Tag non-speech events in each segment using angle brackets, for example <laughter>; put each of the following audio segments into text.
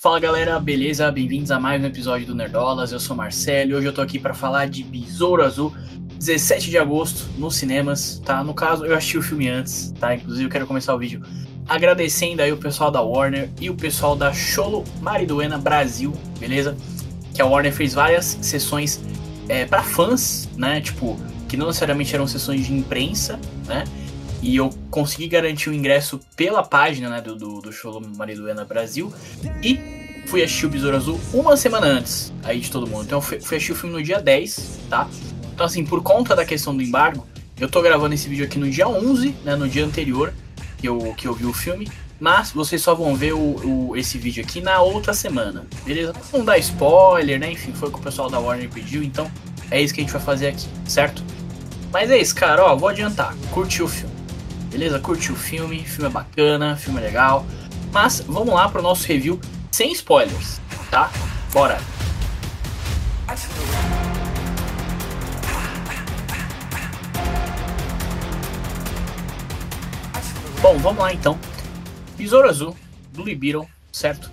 Fala galera, beleza? Bem-vindos a mais um episódio do Nerdolas. Eu sou Marcelo e hoje eu tô aqui para falar de Besouro Azul, 17 de agosto, nos cinemas, tá? No caso, eu assisti o filme antes, tá? Inclusive, eu quero começar o vídeo agradecendo aí o pessoal da Warner e o pessoal da Cholo Mariduena Brasil, beleza? Que a Warner fez várias sessões é, para fãs, né? Tipo, que não necessariamente eram sessões de imprensa, né? E eu consegui garantir o ingresso pela página né, do, do, do Show Mariduena Brasil. E fui assistir o Besouro Azul uma semana antes aí de todo mundo. Então eu fui, fui assistir o filme no dia 10, tá? Então assim, por conta da questão do embargo, eu tô gravando esse vídeo aqui no dia 11, né, no dia anterior que eu, que eu vi o filme. Mas vocês só vão ver o, o, esse vídeo aqui na outra semana, beleza? Não dá spoiler, né? Enfim, foi o que o pessoal da Warner pediu, então é isso que a gente vai fazer aqui, certo? Mas é isso, cara, ó, vou adiantar. Curtiu o filme. Beleza? Curtiu o filme, o filme é bacana, o filme é legal. Mas vamos lá pro nosso review sem spoilers, tá? Bora! Bom, vamos lá então. Besouro Azul, Blue Beetle, certo?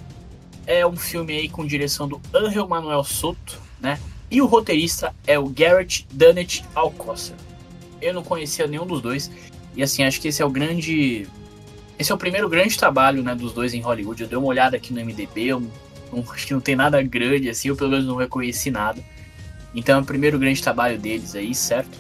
É um filme aí com direção do Angel Manuel Soto, né? E o roteirista é o Garrett Dunnett Alcocer. Eu não conhecia nenhum dos dois. E assim, acho que esse é o grande. Esse é o primeiro grande trabalho né, dos dois em Hollywood. Eu dei uma olhada aqui no MDB, eu não, <laughs> acho que não tem nada grande assim, eu pelo menos não reconheci nada. Então é o primeiro grande trabalho deles aí, certo?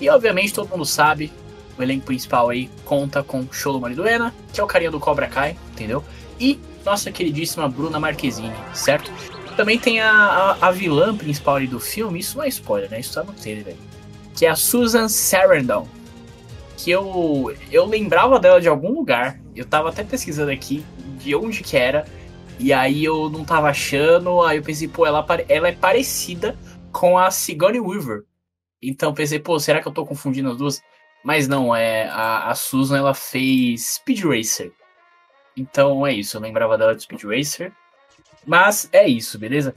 E obviamente todo mundo sabe, o elenco principal aí conta com Cholo Mariduena, que é o carinha do Cobra Kai, entendeu? E nossa queridíssima Bruna Marquezine, certo? Também tem a, a, a vilã principal ali do filme, isso não é spoiler, né? Isso tá no trailer, velho. Que é a Susan Sarandon. Que eu, eu lembrava dela de algum lugar. Eu tava até pesquisando aqui de onde que era. E aí eu não tava achando. Aí eu pensei, pô, ela, ela é parecida com a Sigourney Weaver. Então pensei, pô, será que eu tô confundindo as duas? Mas não, é a, a Susan ela fez Speed Racer. Então é isso, eu lembrava dela de Speed Racer. Mas é isso, beleza?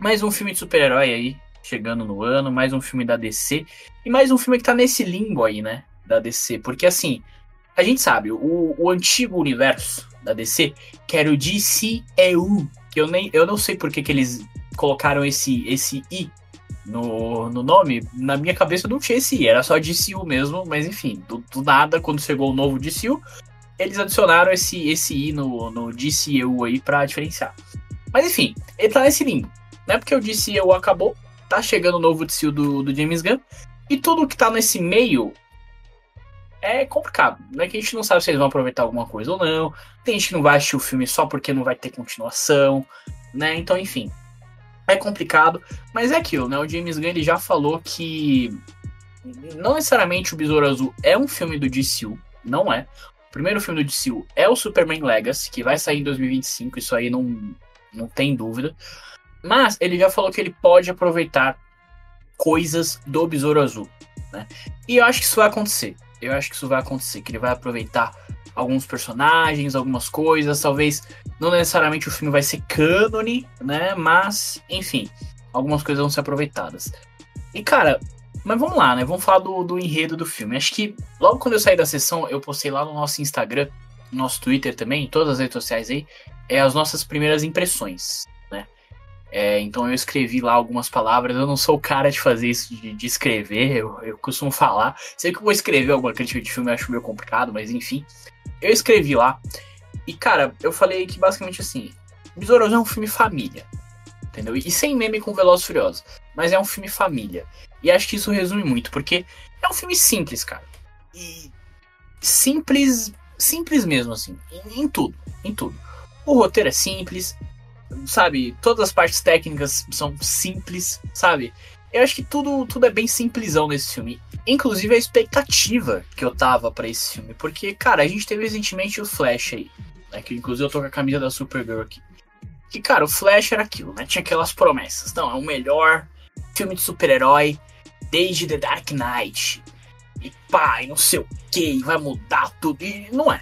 Mais um filme de super-herói aí, chegando no ano, mais um filme da DC. E mais um filme que tá nesse limbo aí, né? Da DC. Porque assim, a gente sabe, o, o antigo universo da DC, que era o DCEU, que eu, nem, eu não sei por que, que eles colocaram esse, esse I no, no nome, na minha cabeça não tinha esse I, era só DCU mesmo, mas enfim, do, do nada, quando chegou o novo DCU, eles adicionaram esse, esse I no, no DCU aí pra diferenciar. Mas enfim, ele tá nesse limbo. Não é porque o DCU acabou, tá chegando o novo DCU do, do James Gunn, e tudo que tá nesse meio é complicado. Não é que a gente não sabe se eles vão aproveitar alguma coisa ou não. Tem gente que não vai assistir o filme só porque não vai ter continuação, né? Então, enfim, é complicado, mas é aquilo, né? O James Gunn ele já falou que não necessariamente o Besouro Azul é um filme do DCU, não é. O primeiro filme do DCU é o Superman Legacy, que vai sair em 2025, isso aí não, não tem dúvida. Mas ele já falou que ele pode aproveitar coisas do Besouro Azul, né? E eu acho que isso vai acontecer. Eu acho que isso vai acontecer, que ele vai aproveitar alguns personagens, algumas coisas, talvez não necessariamente o filme vai ser cânone, né? Mas, enfim, algumas coisas vão ser aproveitadas. E cara, mas vamos lá, né? Vamos falar do, do enredo do filme. Acho que logo quando eu saí da sessão, eu postei lá no nosso Instagram, no nosso Twitter também, em todas as redes sociais aí, é as nossas primeiras impressões? É, então eu escrevi lá algumas palavras. Eu não sou o cara de fazer isso, de, de escrever, eu, eu, costumo falar. Sei que eu vou escrever alguma crítica de filme, eu acho meio complicado, mas enfim. Eu escrevi lá. E, cara, eu falei que basicamente assim: Besouro é um filme família. Entendeu? E sem meme com Velozes Furiosos. Mas é um filme família. E acho que isso resume muito, porque é um filme simples, cara. E simples, simples mesmo, assim. Em, em tudo, em tudo. O roteiro é simples, sabe? Todas as partes técnicas são simples, sabe? Eu acho que tudo, tudo é bem simplesão nesse filme. Inclusive a expectativa que eu tava para esse filme. Porque, cara, a gente teve recentemente o Flash aí. Né, que inclusive eu tô com a camisa da Supergirl aqui. Que, cara, o Flash era aquilo, né? Tinha aquelas promessas. Não, é o melhor filme de super-herói desde The Dark Knight. E pá, e não sei o que, vai mudar tudo. E não é.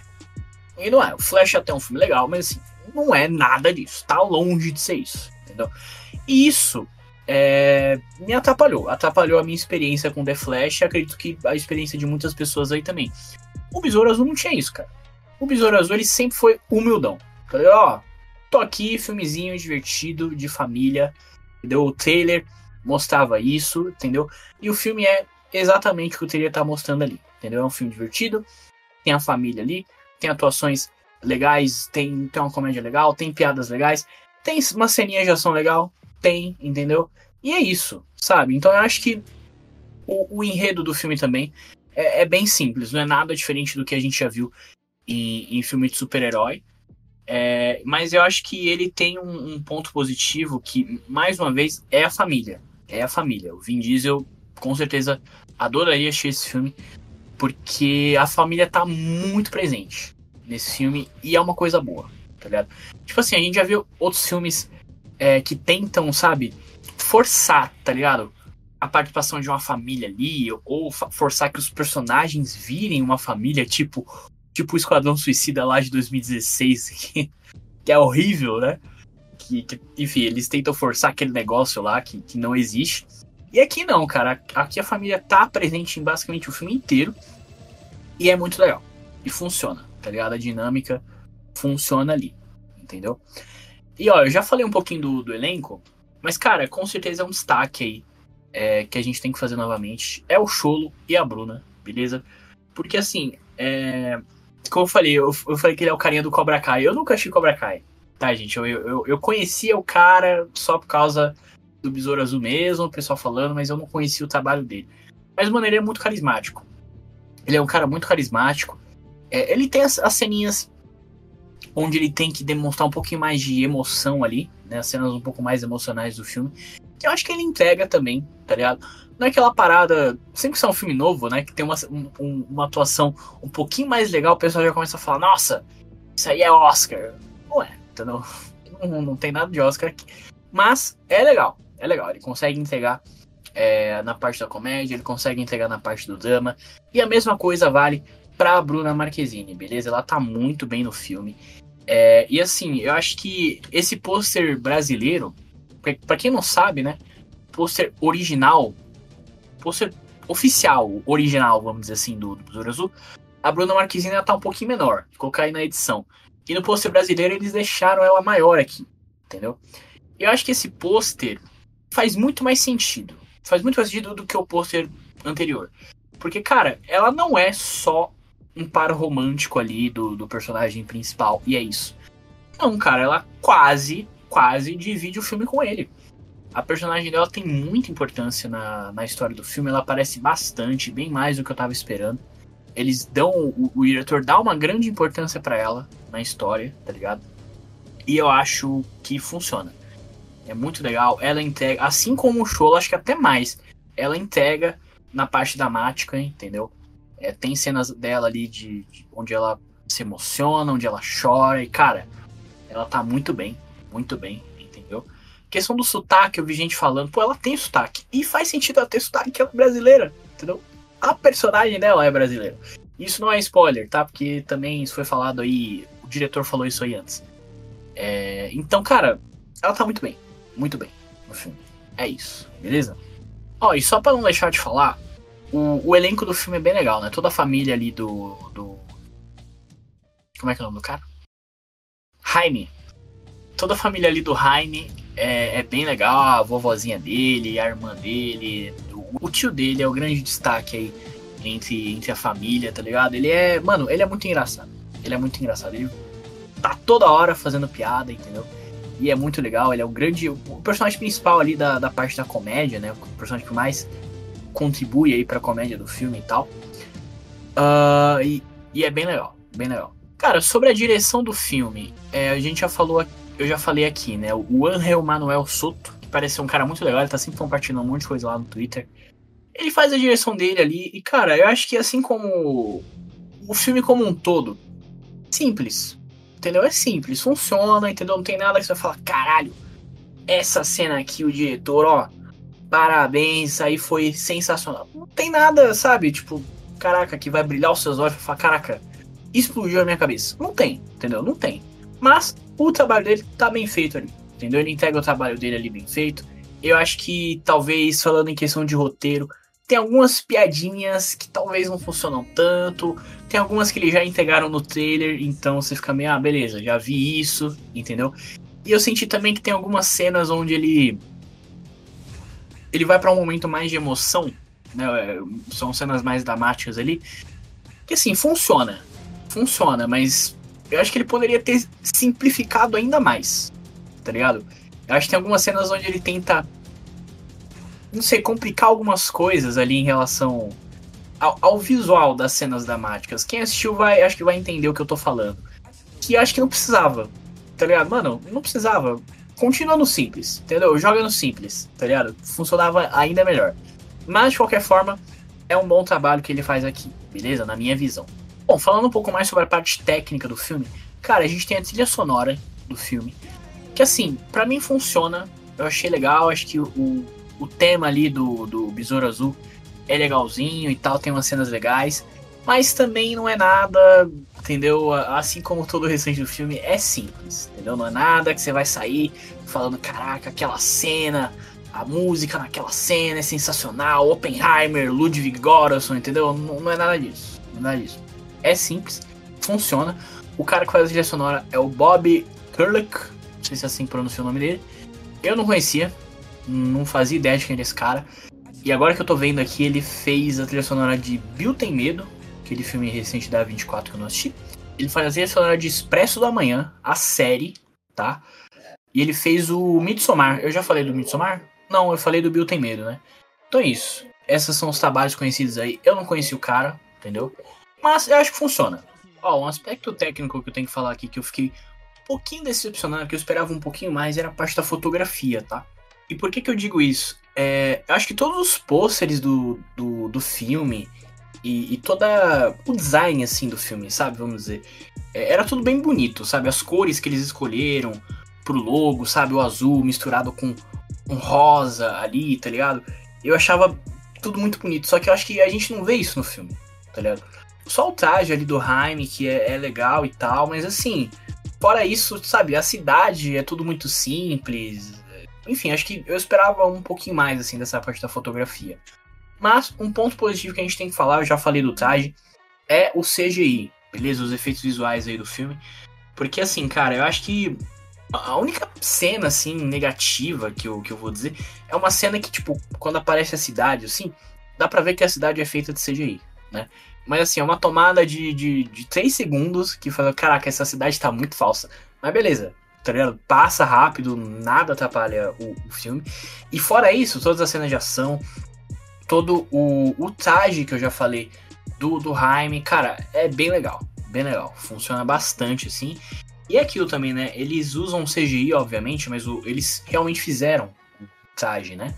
E não é. O Flash é até um filme legal, mas assim, não é nada disso. Tá longe de ser isso. Entendeu? E isso é, me atrapalhou. Atrapalhou a minha experiência com The Flash acredito que a experiência de muitas pessoas aí também. O Besouro Azul não tinha isso, cara. O Besouro Azul ele sempre foi humildão. Falei, ó, tô aqui, filmezinho divertido, de família, entendeu? O trailer mostrava isso, entendeu? E o filme é exatamente o que o trailer tá mostrando ali, entendeu? É um filme divertido, tem a família ali, tem atuações legais, tem, tem uma comédia legal, tem piadas legais, tem uma ceninha de ação legal, tem, entendeu? E é isso, sabe? Então eu acho que o, o enredo do filme também é, é, bem simples, não é nada diferente do que a gente já viu em, em filme de super-herói. É, mas eu acho que ele tem um, um, ponto positivo que, mais uma vez, é a família. É a família. O Vin Diesel, com certeza, adoraria assistir esse filme, porque a família tá muito presente nesse filme e é uma coisa boa, tá ligado? Tipo assim, a gente já viu outros filmes é, que tentam, sabe, forçar, tá ligado? A participação de uma família ali, ou forçar que os personagens virem uma família, tipo, tipo o Esquadrão Suicida lá de 2016, <laughs> que, é horrível, né? Que, que, enfim, eles tentam forçar aquele negócio lá que, que não existe. E aqui não, cara. Aqui a família tá presente em basicamente o filme inteiro. E é muito legal. E funciona, tá ligado? A dinâmica funciona ali. Entendeu? E ó, eu já falei um pouquinho do, do elenco. Mas, cara, com certeza é um destaque aí é, que a gente tem que fazer novamente. É o Cholo e a Bruna, beleza? Porque, assim, é, como eu falei, eu, eu, falei que ele é o carinha do Cobra Kai. Eu nunca achei Cobra Kai, tá, gente? Eu, eu, eu conhecia o cara só por causa do Besouro Azul mesmo, o pessoal falando, mas eu não conhecia o trabalho dele. Mas, mano, ele é muito carismático. Ele é um cara muito carismático. É, ele tem as, as ceninhas onde ele tem que demonstrar um pouquinho mais de emoção ali, né? As cenas um pouco mais emocionais do filme. Eu acho que ele entrega também, tá ligado? Não é aquela parada. Sempre que é um filme novo, né? Que tem uma, um, uma atuação um pouquinho mais legal, o pessoal já começa a falar: Nossa, isso aí é Oscar. Não é, entendeu? <laughs> Não, não tem nada de Oscar aqui. Mas é legal, é legal. Ele consegue entregar é, na parte da comédia, ele consegue entregar na parte do drama. E a mesma coisa vale pra Bruna Marquezine, beleza? Ela tá muito bem no filme. É, e assim, eu acho que esse pôster brasileiro, para quem não sabe, né? Pôster original, pôster oficial, original, vamos dizer assim, do, do Azul, a Bruna Marquezine tá um pouquinho menor. Colocar aí na edição. E no pôster brasileiro eles deixaram ela maior aqui, entendeu? Eu acho que esse pôster faz muito mais sentido. Faz muito mais sentido do que o pôster anterior. Porque, cara, ela não é só um par romântico ali do, do personagem principal, e é isso. Não, cara, ela quase, quase divide o filme com ele. A personagem dela tem muita importância na, na história do filme, ela aparece bastante, bem mais do que eu tava esperando. Eles dão. O, o diretor dá uma grande importância para ela na história, tá ligado? E eu acho que funciona. É muito legal. Ela entrega, assim como o show, acho que até mais. Ela entrega na parte dramática, entendeu? É, tem cenas dela ali de, de, onde ela se emociona, onde ela chora, e cara, ela tá muito bem, muito bem, entendeu? Questão do sotaque, eu vi gente falando, pô, ela tem sotaque. E faz sentido ela ter sotaque, que ela é brasileira, entendeu? A personagem dela é brasileira. Isso não é spoiler, tá? Porque também isso foi falado aí, o diretor falou isso aí antes. É, então, cara, ela tá muito bem, muito bem no filme. É isso, beleza? Ó, e só pra não deixar de falar, o, o, elenco do filme é bem legal, né? Toda a família ali do. do... Como é que é o nome do cara? Jaime. Toda a família ali do Jaime é, é bem legal. A vovozinha dele, a irmã dele, o, o tio dele é o grande destaque aí entre, entre a família, tá ligado? Ele é. Mano, ele é muito engraçado. Ele é muito engraçado. Ele tá toda hora fazendo piada, entendeu? E é muito legal. Ele é o grande. O personagem principal ali da, da parte da comédia, né? O personagem que mais contribui aí pra comédia do filme e tal. Uh, e, e, é bem legal, bem legal. Cara, sobre a direção do filme, é, a gente já falou, eu já falei aqui, né? O Angel Manuel Soto, que parece ser um cara muito legal, ele tá sempre compartilhando um monte de coisa lá no Twitter. Ele faz a direção dele ali, e cara, eu acho que assim como o filme como um todo, simples, entendeu? É simples, funciona, entendeu? Não tem nada que você vai falar, caralho, essa cena aqui, o diretor, ó, parabéns, aí foi sensacional. Não tem nada, sabe? Tipo, caraca, que vai brilhar os seus olhos e falar, caraca, explodiu a minha cabeça. Não tem, entendeu? Não tem. Mas o trabalho dele tá bem feito ali, entendeu? Ele entrega o trabalho dele ali bem feito. Eu acho que talvez, falando em questão de roteiro, tem algumas piadinhas que talvez não funcionam tanto. Tem algumas que eles já integraram no trailer, então você fica meio, ah, beleza, já vi isso, entendeu? E eu senti também que tem algumas cenas onde ele. Ele vai para um momento mais de emoção, né? É, são cenas mais dramáticas ali. Que assim, funciona. Funciona, mas eu acho que ele poderia ter simplificado ainda mais. Tá ligado? Eu acho que tem algumas cenas onde ele tenta não sei, complicar algumas coisas ali em relação ao, ao, visual das cenas dramáticas. Quem assistiu vai, acho que vai entender o que eu tô falando. Que acho que não precisava, tá ligado? Mano, não precisava. Continua no simples, entendeu? Joga no simples, tá ligado? Funcionava ainda melhor. Mas, de qualquer forma, é um bom trabalho que ele faz aqui, beleza? Na minha visão. Bom, falando um pouco mais sobre a parte técnica do filme, cara, a gente tem a trilha sonora do filme. Que assim, para mim funciona. Eu achei legal, acho que o, o tema ali do, do Besouro Azul é legalzinho e tal, tem umas cenas legais, mas também não é nada, entendeu? Assim como todo o restante do filme, é simples, entendeu? Não é nada que você vai sair falando, caraca, aquela cena, a música naquela cena é sensacional, Oppenheimer, Ludwig Göransson, entendeu? Não, não é nada disso, não é nada disso. É simples, funciona. O cara que faz a trilha sonora é o Bob Kurlick, não sei se é assim pronuncia o nome dele. Eu não conhecia, não fazia ideia de quem era esse cara. E agora que eu tô vendo aqui, ele fez a trilha sonora de Bill Tem Medo, aquele filme recente da 24 que eu não assisti. Ele faz a sonora de Expresso da Manhã, a série, tá? E ele fez o Midsommar. Eu já falei do Midsommar? Não, eu falei do Bill Tem Medo, né? Então é isso. Esses são os trabalhos conhecidos aí. Eu não conheci o cara, entendeu? Mas eu acho que funciona. Ó, um aspecto técnico que eu tenho que falar aqui que eu fiquei um pouquinho decepcionado, que eu esperava um pouquinho mais, era a parte da fotografia, tá? E por que, que eu digo isso? É, eu acho que todos os pôsteres do, do, do filme e, e toda o design assim do filme, sabe? Vamos dizer, é, era tudo bem bonito, sabe? As cores que eles escolheram pro logo, sabe? O azul misturado com um rosa ali, tá ligado? Eu achava tudo muito bonito, só que eu acho que a gente não vê isso no filme, tá ligado? Só o traje ali do Jaime, que é, é legal e tal, mas assim, fora isso, sabe? A cidade é tudo muito simples, enfim, acho que eu esperava um pouquinho mais assim dessa parte da fotografia. Mas um ponto positivo que a gente tem que falar, eu já falei do traje, é o CGI, beleza? Os efeitos visuais aí do filme. Porque assim, cara, eu acho que a única cena assim negativa que eu, que eu vou dizer é uma cena que, tipo, quando aparece a cidade, assim, dá pra ver que a cidade é feita de CGI, né? Mas assim, é uma tomada de, de, de 3 segundos que fala, caraca, essa cidade tá muito falsa. Mas beleza, tá ligado? Passa rápido, nada atrapalha o, o, filme. E fora isso, todas as cenas de ação, todo o, o traje que eu já falei do, do Jaime, cara, é bem legal. Bem legal. Funciona bastante, assim. E aquilo também, né? Eles usam CGI, obviamente, mas o, eles realmente fizeram o traje, né?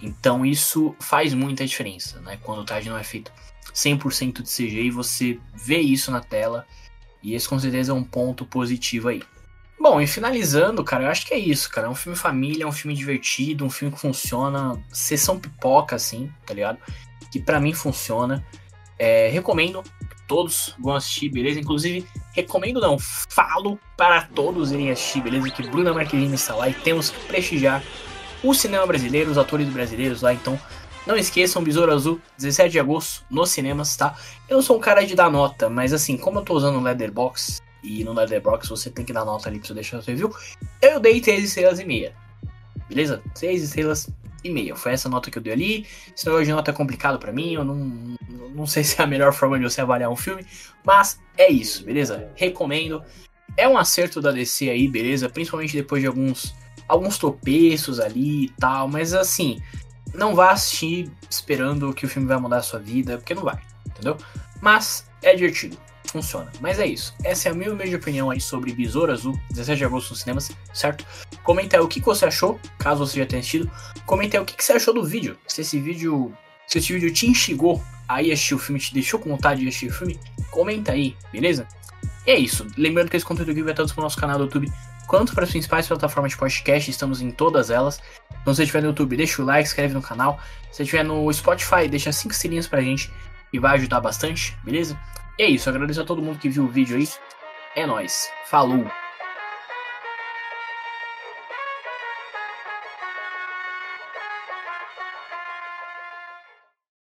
Então isso faz muita diferença, né? Quando o traje não é feito 100% de CGI, você vê isso na tela. E esse com certeza é um ponto positivo aí. Bom, e finalizando, cara, eu acho que é isso, cara. É um filme família, é um filme divertido, um filme que funciona. Sessão pipoca, assim, tá ligado? Que para mim funciona. É, recomendo todos vão assistir, beleza? Inclusive, recomendo não, falo para todos irem assistir, beleza? Que Bruna Marquezine está lá e temos que prestigiar o cinema brasileiro, os atores brasileiros lá, então não esqueçam, Besouro Azul, 17 de agosto, nos cinemas, tá? Eu sou um cara de dar nota, mas assim, como eu tô usando o Leatherbox, e no Letterboxd você tem que dar nota ali pra você deixar o seu review. Eu dei 3 estrelas e meia. Beleza? 3 estrelas e meia. Foi essa nota que eu dei ali. Esse negócio de nota é complicado para mim. Eu não, não sei <laughs> se é a melhor forma de você avaliar um filme. Mas é isso, beleza? Recomendo. É um acerto da DC aí, beleza? Principalmente depois de alguns, alguns tropeços ali e tal. Mas assim, não vá assistir esperando que o filme vai mudar a sua vida, porque não vai, entendeu? Mas é divertido funciona. Mas é isso. Essa é a minha humilde opinião aí sobre Besouro Azul, 17 de agosto nos cinemas, certo? Comenta aí o que você achou, caso você já tenha assistido. Comenta aí o que você achou do vídeo. Se esse vídeo. Se esse vídeo te instigou aí assistir o filme, te deixou com vontade de assistir o filme, comenta aí, beleza? E é isso. Lembrando que esse conteúdo aqui vai estar disponível no nosso canal do YouTube, quanto para as principais plataformas de podcast, estamos em todas elas. Então, se você estiver no YouTube, deixa o like, inscreve no canal. Se você estiver no Spotify, deixa 5 estrelinhas pra gente e vai ajudar bastante, beleza? É isso, agradeço a todo mundo que viu o vídeo aí. É nóis. Falou!